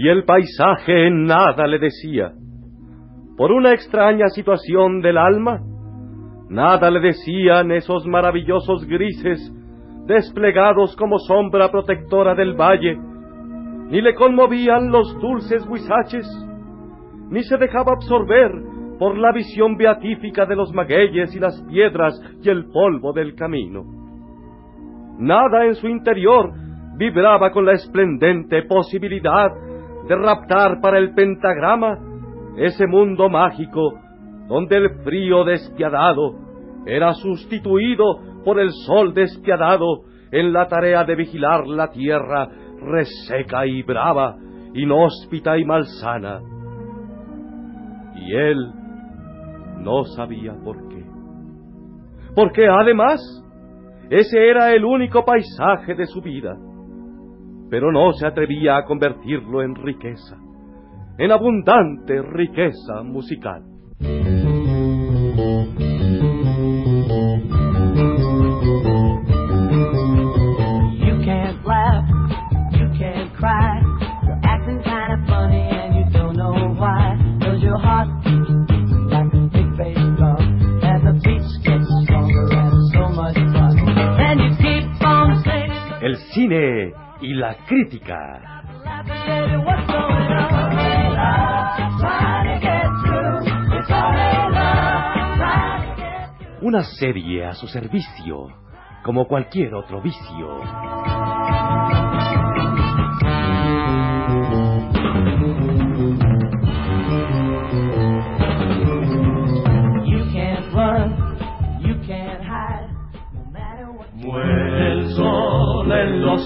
y el paisaje nada le decía. Por una extraña situación del alma, nada le decían esos maravillosos grises desplegados como sombra protectora del valle, ni le conmovían los dulces huizaches, ni se dejaba absorber por la visión beatífica de los magueyes y las piedras y el polvo del camino. Nada en su interior vibraba con la esplendente posibilidad de raptar para el pentagrama ese mundo mágico donde el frío despiadado era sustituido por el sol despiadado en la tarea de vigilar la tierra reseca y brava, inhóspita y malsana. Y él no sabía por qué. Porque además, ese era el único paisaje de su vida pero no se atrevía a convertirlo en riqueza, en abundante riqueza musical. El cine y la crítica. Una serie a su servicio, como cualquier otro vicio.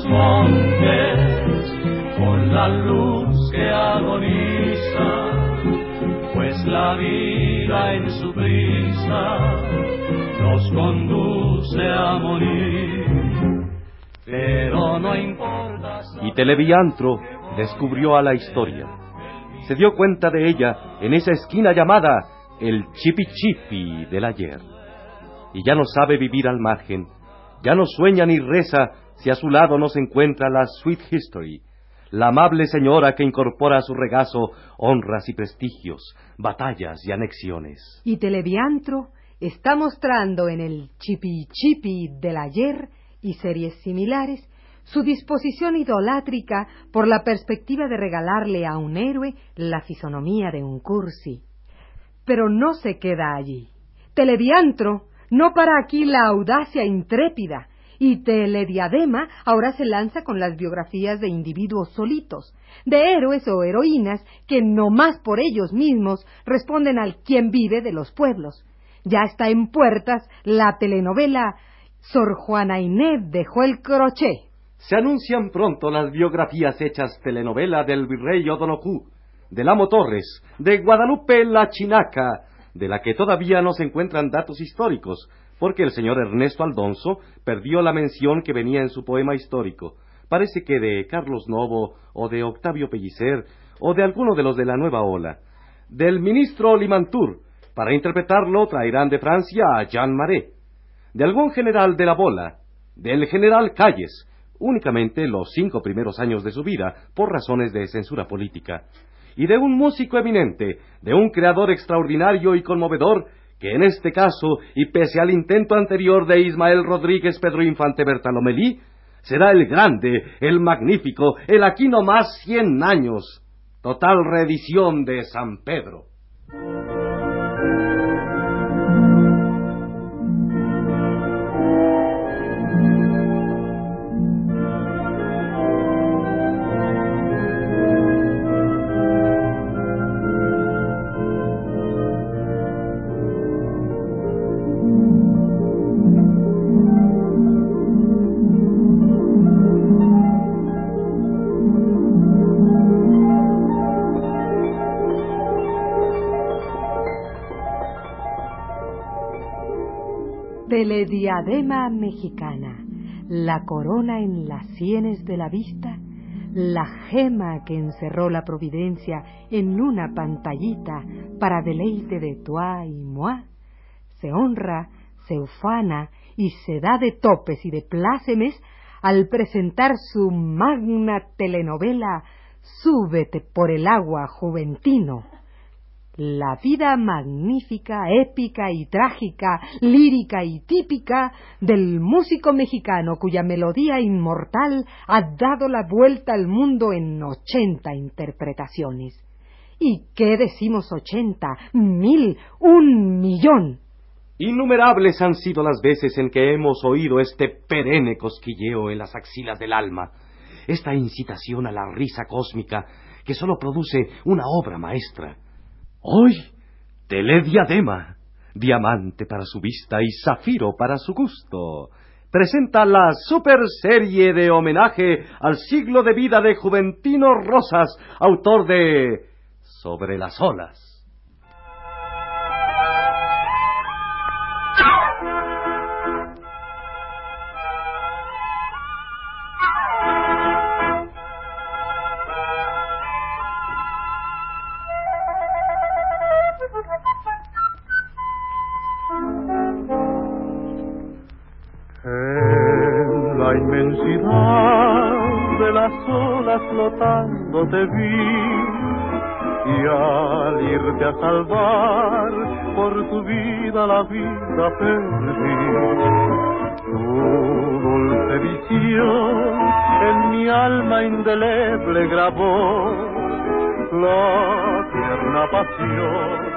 Montes con la luz que agoniza, pues la vida en su prisa nos conduce a morir. Pero no importa. Y Televiantro descubrió a la historia. Se dio cuenta de ella en esa esquina llamada el Chipi Chipi del ayer. Y ya no sabe vivir al margen, ya no sueña ni reza si a su lado no se encuentra la Sweet History, la amable señora que incorpora a su regazo honras y prestigios, batallas y anexiones. Y Televiantro está mostrando en el Chipi Chipi del ayer y series similares su disposición idolátrica por la perspectiva de regalarle a un héroe la fisonomía de un cursi. Pero no se queda allí. Televiantro no para aquí la audacia intrépida, y Telediadema ahora se lanza con las biografías de individuos solitos, de héroes o heroínas que no más por ellos mismos responden al quien vive de los pueblos. Ya está en puertas la telenovela Sor Juana Inés dejó el crochet. Se anuncian pronto las biografías hechas telenovela del virrey Odonocú, del Amo Torres, de Guadalupe la Chinaca, de la que todavía no se encuentran datos históricos, porque el señor Ernesto Aldonso perdió la mención que venía en su poema histórico. Parece que de Carlos Novo, o de Octavio Pellicer, o de alguno de los de la nueva ola. Del ministro Limantur, para interpretarlo traerán de Francia a Jean Marais. De algún general de la bola, del general Calles, únicamente los cinco primeros años de su vida, por razones de censura política. Y de un músico eminente, de un creador extraordinario y conmovedor que en este caso, y pese al intento anterior de Ismael Rodríguez Pedro Infante Bertalomelí, será el grande, el magnífico, el aquí no más cien años. Total reedición de San Pedro. Telediadema mexicana, la corona en las sienes de la vista, la gema que encerró la providencia en una pantallita para deleite de toi y moi, se honra, se ufana y se da de topes y de plácemes al presentar su magna telenovela súbete por el agua, juventino. La vida magnífica, épica y trágica, lírica y típica del músico mexicano cuya melodía inmortal ha dado la vuelta al mundo en ochenta interpretaciones. ¿Y qué decimos ochenta? Mil, un millón. Innumerables han sido las veces en que hemos oído este perenne cosquilleo en las axilas del alma, esta incitación a la risa cósmica que sólo produce una obra maestra. Hoy, Telediadema, diamante para su vista y zafiro para su gusto, presenta la super serie de homenaje al siglo de vida de Juventino Rosas, autor de Sobre las olas. Flotando te vi y al irte a salvar por tu vida la vida perdí. Tu dulce visión en mi alma indeleble grabó la tierna pasión.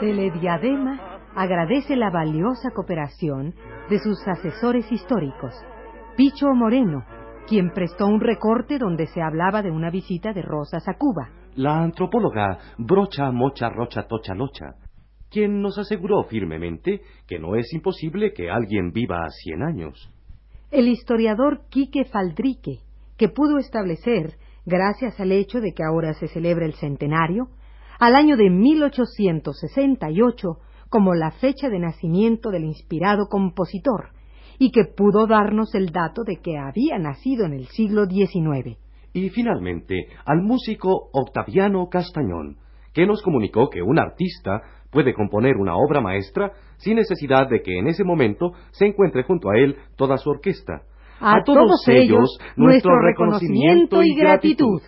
Telediadema agradece la valiosa cooperación de sus asesores históricos, Picho Moreno, quien prestó un recorte donde se hablaba de una visita de Rosas a Cuba. La antropóloga Brocha Mocha Rocha Tocha Locha, quien nos aseguró firmemente que no es imposible que alguien viva a cien años. El historiador Quique Faldrique, que pudo establecer, gracias al hecho de que ahora se celebra el centenario, al año de 1868 como la fecha de nacimiento del inspirado compositor, y que pudo darnos el dato de que había nacido en el siglo XIX. Y finalmente al músico Octaviano Castañón, que nos comunicó que un artista puede componer una obra maestra sin necesidad de que en ese momento se encuentre junto a él toda su orquesta. A, todos, ellos, nuestro reconocimiento y gratitud.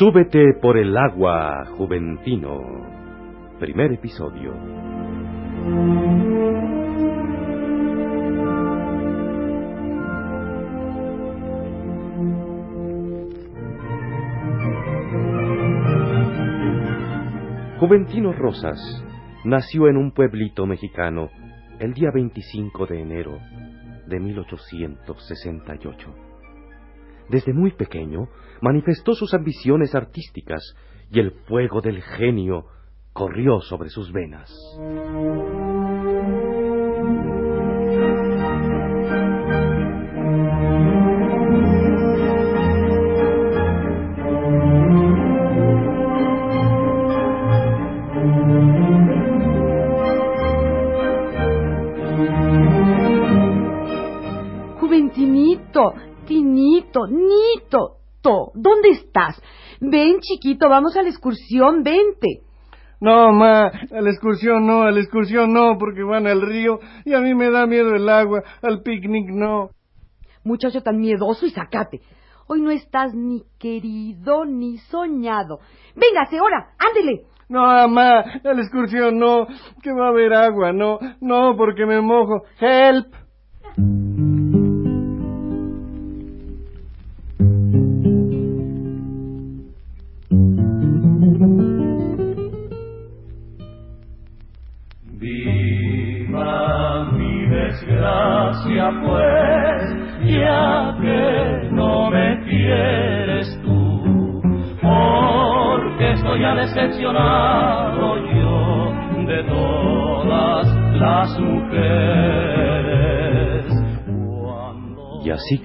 Súbete por el agua, Juventino. Primer episodio. Juventino Rosas nació en un pueblito mexicano el día 25 de enero de 1868. Desde muy pequeño manifestó sus ambiciones artísticas y el fuego del genio corrió sobre sus venas. Chiquito, vamos a la excursión, vente. No, ma, a la excursión no, a la excursión no, porque van al río y a mí me da miedo el agua, al picnic no. Muchacho tan miedoso y sacate. Hoy no estás ni querido ni soñado. Véngase, ahora, ándele. No, mamá, a la excursión no, que va a haber agua, no, no, porque me mojo. Help.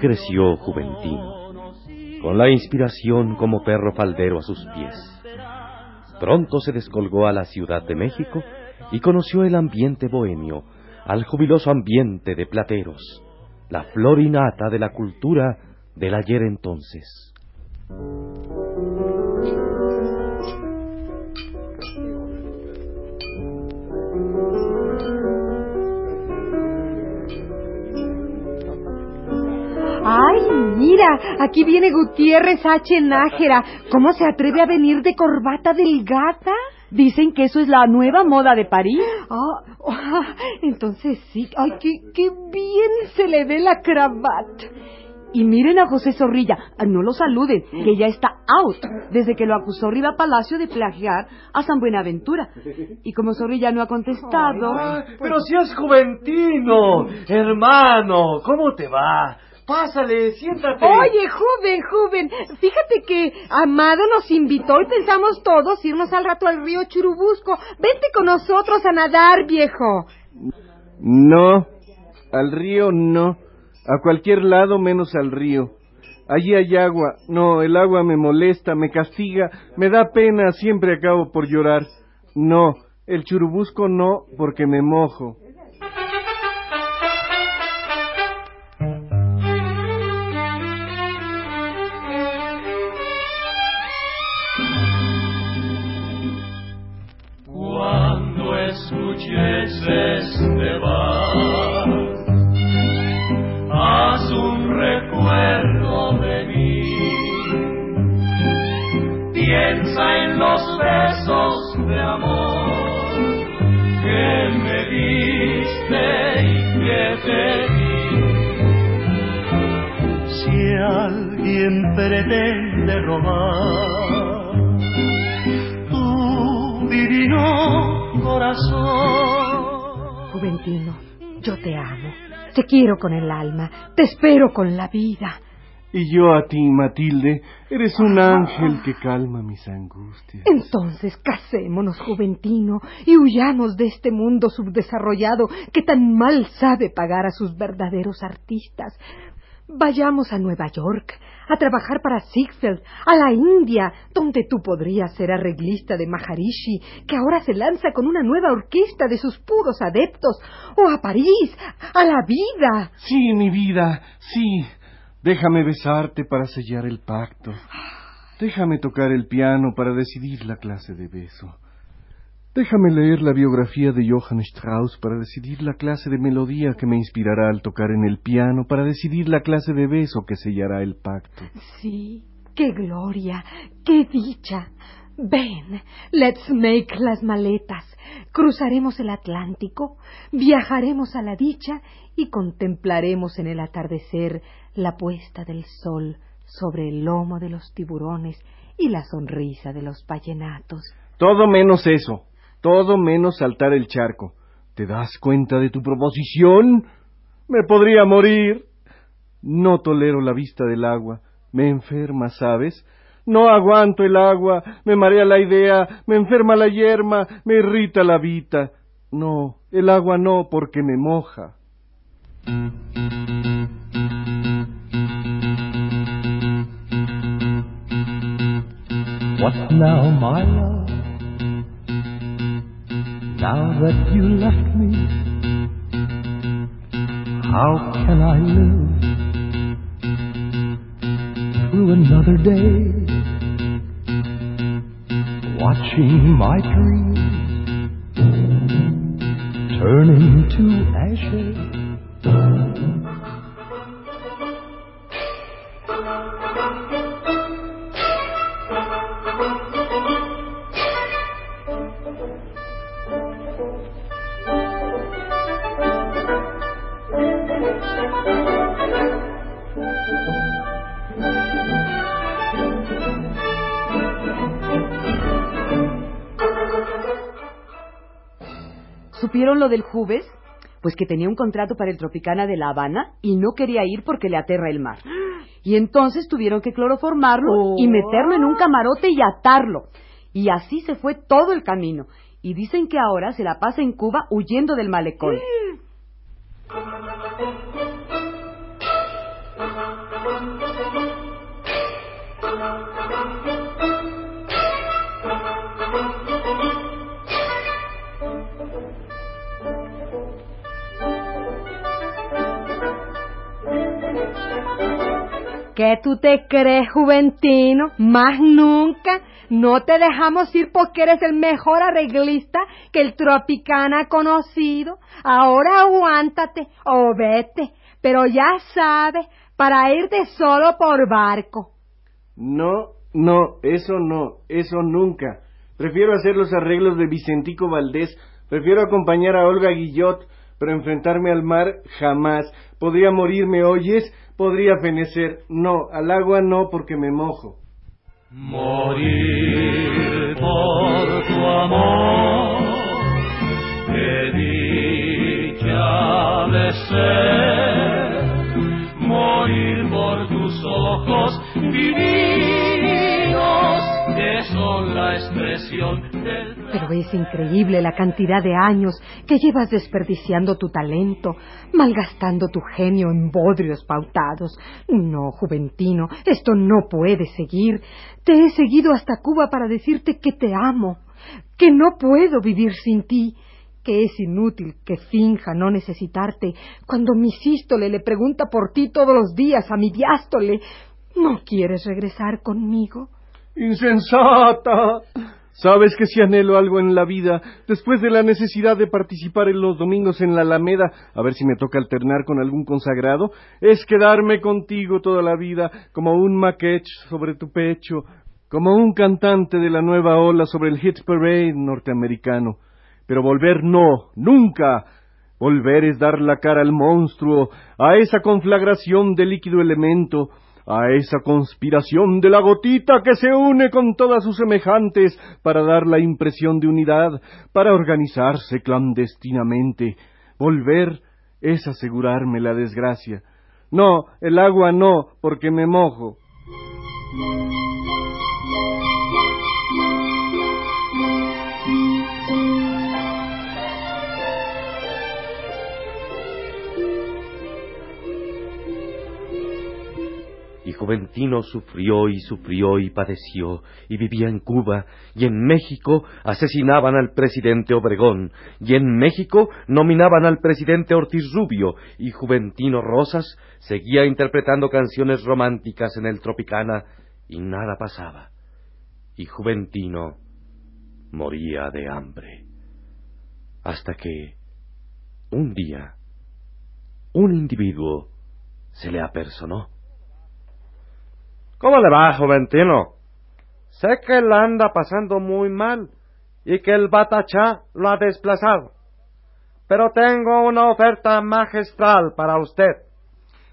Creció Juventino, con la inspiración como perro faldero a sus pies. Pronto se descolgó a la Ciudad de México y conoció el ambiente bohemio, al jubiloso ambiente de plateros, la flor innata de la cultura del ayer entonces. Ay, mira, aquí viene Gutiérrez H. Nájera. ¿Cómo se atreve a venir de corbata delgada? Dicen que eso es la nueva moda de París. Ah, entonces sí. Ay, qué, qué bien se le ve la cravata. Y miren a José Zorrilla, ah, no lo saluden, que ya está out desde que lo acusó Riva Palacio de plagiar a San Buenaventura. Y como Zorrilla no ha contestado... pero si es juventino, hermano, ¿cómo te va? Pásale, siéntate. Oye, joven, joven, fíjate que Amado nos invitó y pensamos todos irnos al rato al río Churubusco. Vente con nosotros a nadar, viejo. No, al río no. A cualquier lado menos al río. Allí hay agua. No, el agua me molesta, me castiga, me da pena, siempre acabo por llorar. No, el churubusco no, porque me mojo. Pretende robar tu divino corazón. Juventino, yo te amo. Te quiero con el alma. Te espero con la vida. Y yo a ti, Matilde, eres un ángel que calma mis angustias. Entonces casémonos, Juventino, y huyamos de este mundo subdesarrollado que tan mal sabe pagar a sus verdaderos artistas. Vayamos a Nueva York, a trabajar para Ziegfeld, a la India, donde tú podrías ser arreglista de Maharishi, que ahora se lanza con una nueva orquesta de sus puros adeptos, o a París, a la vida. Sí, mi vida, sí. Déjame besarte para sellar el pacto. Déjame tocar el piano para decidir la clase de beso. Déjame leer la biografía de Johann Strauss para decidir la clase de melodía que me inspirará al tocar en el piano, para decidir la clase de beso que sellará el pacto. Sí, qué gloria, qué dicha. Ven, let's make las maletas. Cruzaremos el Atlántico, viajaremos a la dicha y contemplaremos en el atardecer la puesta del sol sobre el lomo de los tiburones y la sonrisa de los vallenatos. Todo menos eso. Todo menos saltar el charco. ¿Te das cuenta de tu proposición? Me podría morir. No tolero la vista del agua. Me enferma, ¿sabes? No aguanto el agua, me marea la idea, me enferma la yerma, me irrita la vita. No, el agua no, porque me moja. What now, my love? Now that you left me, how can I live through another day? Watching my dreams turning to ashes. ¿Supieron lo del Jubes? Pues que tenía un contrato para el Tropicana de La Habana y no quería ir porque le aterra el mar. Y entonces tuvieron que cloroformarlo y meterlo en un camarote y atarlo. Y así se fue todo el camino. Y dicen que ahora se la pasa en Cuba huyendo del malecón. ¿Qué tú te crees, Juventino? Más nunca. No te dejamos ir porque eres el mejor arreglista que el Tropicana ha conocido. Ahora aguántate o vete. Pero ya sabes, para irte solo por barco. No, no, eso no, eso nunca. Prefiero hacer los arreglos de Vicentico Valdés, prefiero acompañar a Olga Guillot, pero enfrentarme al mar jamás. Podría morirme, oyes, podría fenecer. No, al agua no, porque me mojo. Morir por tu amor, qué dicha de ser. Morir por tus ojos divinos, que son la expresión Pero es increíble la cantidad de años que llevas desperdiciando tu talento, malgastando tu genio en bodrios pautados. No, Juventino, esto no puede seguir. Te he seguido hasta Cuba para decirte que te amo, que no puedo vivir sin ti, que es inútil que finja no necesitarte cuando mi sístole le pregunta por ti todos los días a mi diástole. ¿No quieres regresar conmigo? ¡Insensata! Sabes que si anhelo algo en la vida, después de la necesidad de participar en los domingos en la Alameda, a ver si me toca alternar con algún consagrado, es quedarme contigo toda la vida, como un maquetch sobre tu pecho, como un cantante de la nueva ola sobre el hit parade norteamericano. Pero volver no, nunca. Volver es dar la cara al monstruo, a esa conflagración de líquido elemento, a esa conspiración de la gotita que se une con todas sus semejantes para dar la impresión de unidad, para organizarse clandestinamente. Volver es asegurarme la desgracia. No, el agua no, porque me mojo. Juventino sufrió y sufrió y padeció, y vivía en Cuba, y en México asesinaban al presidente Obregón, y en México nominaban al presidente Ortiz Rubio, y Juventino Rosas seguía interpretando canciones románticas en el Tropicana, y nada pasaba. Y Juventino moría de hambre. Hasta que, un día, un individuo se le apersonó. ¿Cómo le va, Juventino? Sé que la anda pasando muy mal y que el Batachá lo ha desplazado. Pero tengo una oferta magistral para usted.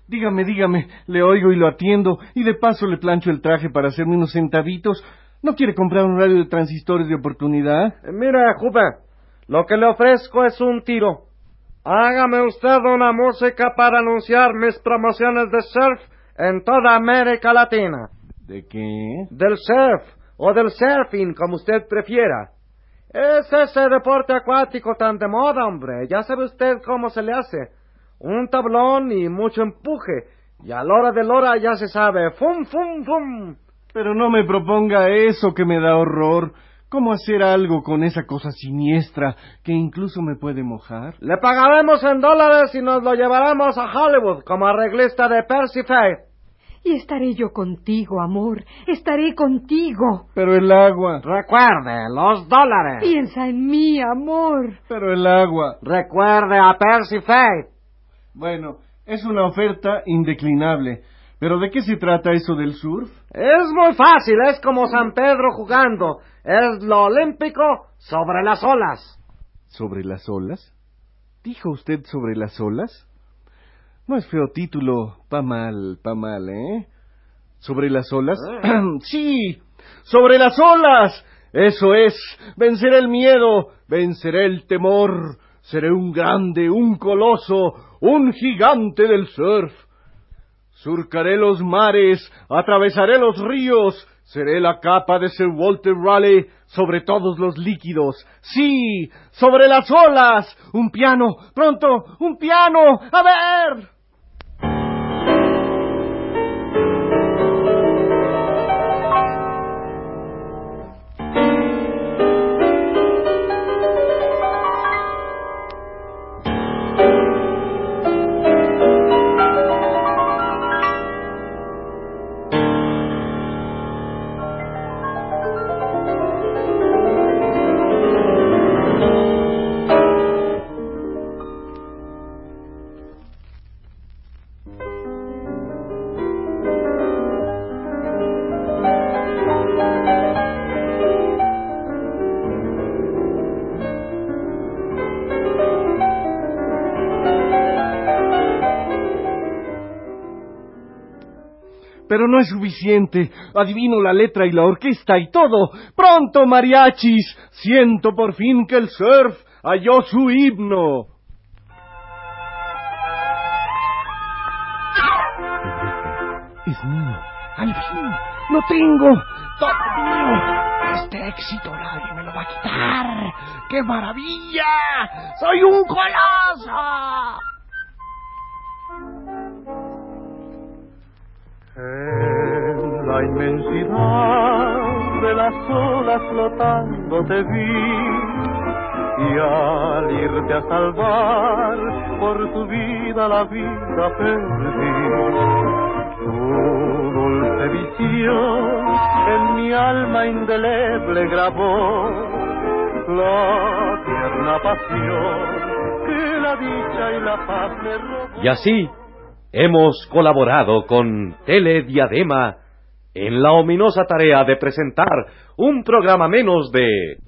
Dígame, dígame, le oigo y lo atiendo, y de paso le plancho el traje para hacerme unos centavitos. ¿No quiere comprar un radio de transistores de oportunidad? Eh, Mire, Juve, lo que le ofrezco es un tiro. Hágame usted una música para anunciar mis promociones de surf en toda América Latina. ¿De qué? Del surf o del surfing, como usted prefiera. Es ese deporte acuático tan de moda, hombre. Ya sabe usted cómo se le hace. Un tablón y mucho empuje. Y a la hora de la hora ya se sabe. ¡Fum, fum, fum! Pero no me proponga eso que me da horror. ¿Cómo hacer algo con esa cosa siniestra que incluso me puede mojar? Le pagaremos en dólares y nos lo llevaremos a Hollywood como arreglista de Percy Faith. Y estaré yo contigo, amor. Estaré contigo. Pero el agua. Recuerde, los dólares. Piensa en mí, amor. Pero el agua. Recuerde a Percy Faith. Bueno, es una oferta indeclinable. ¿Pero de qué se trata eso del surf? Es muy fácil, es como San Pedro jugando. Es lo olímpico sobre las olas. ¿Sobre las olas? ¿Dijo usted sobre las olas? No es feo título, pa mal, pa mal, ¿eh? ¿Sobre las olas? sí, sobre las olas. Eso es, venceré el miedo, venceré el temor, seré un grande, un coloso, un gigante del surf. Surcaré los mares, atravesaré los ríos, Seré la capa de Sir Walter Raleigh sobre todos los líquidos. Sí, sobre las olas. Un piano, pronto, un piano. A ver. Pero no es suficiente. Adivino la letra y la orquesta y todo. Pronto, mariachis. Siento por fin que el surf halló su himno. Es mío. Al fin. Lo tengo. Todo mío. Este éxito nadie me lo va a quitar. ¡Qué maravilla! ¡Soy un coloso! En la inmensidad de las olas flotando te vi y al irte a salvar por tu vida la vida perdí. Tu dulce visión en mi alma indeleble grabó la tierna pasión que la dicha y la paz me robó. Y así hemos colaborado con Telediadema en la ominosa tarea de presentar un programa menos de...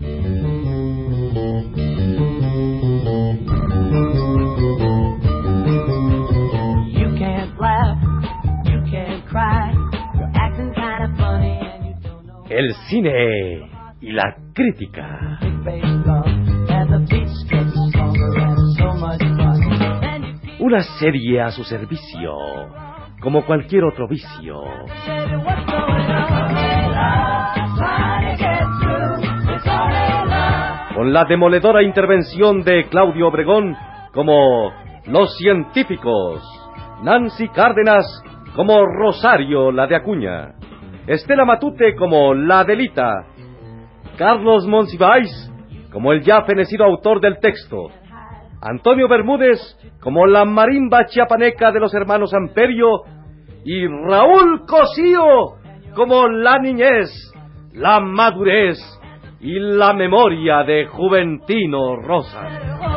You can't laugh, you can't cry. You're acting kind of funny and you don't know El cine y la crítica. Una serie a su servicio, como cualquier otro vicio. Con la demoledora intervención de Claudio Obregón como Los Científicos, Nancy Cárdenas como Rosario la de Acuña, Estela Matute como la Delita, Carlos Monsiváis como el ya fenecido autor del texto, Antonio Bermúdez como la marimba chiapaneca de los hermanos Amperio y Raúl Cosío como la niñez, la madurez y la memoria de Juventino Rosas.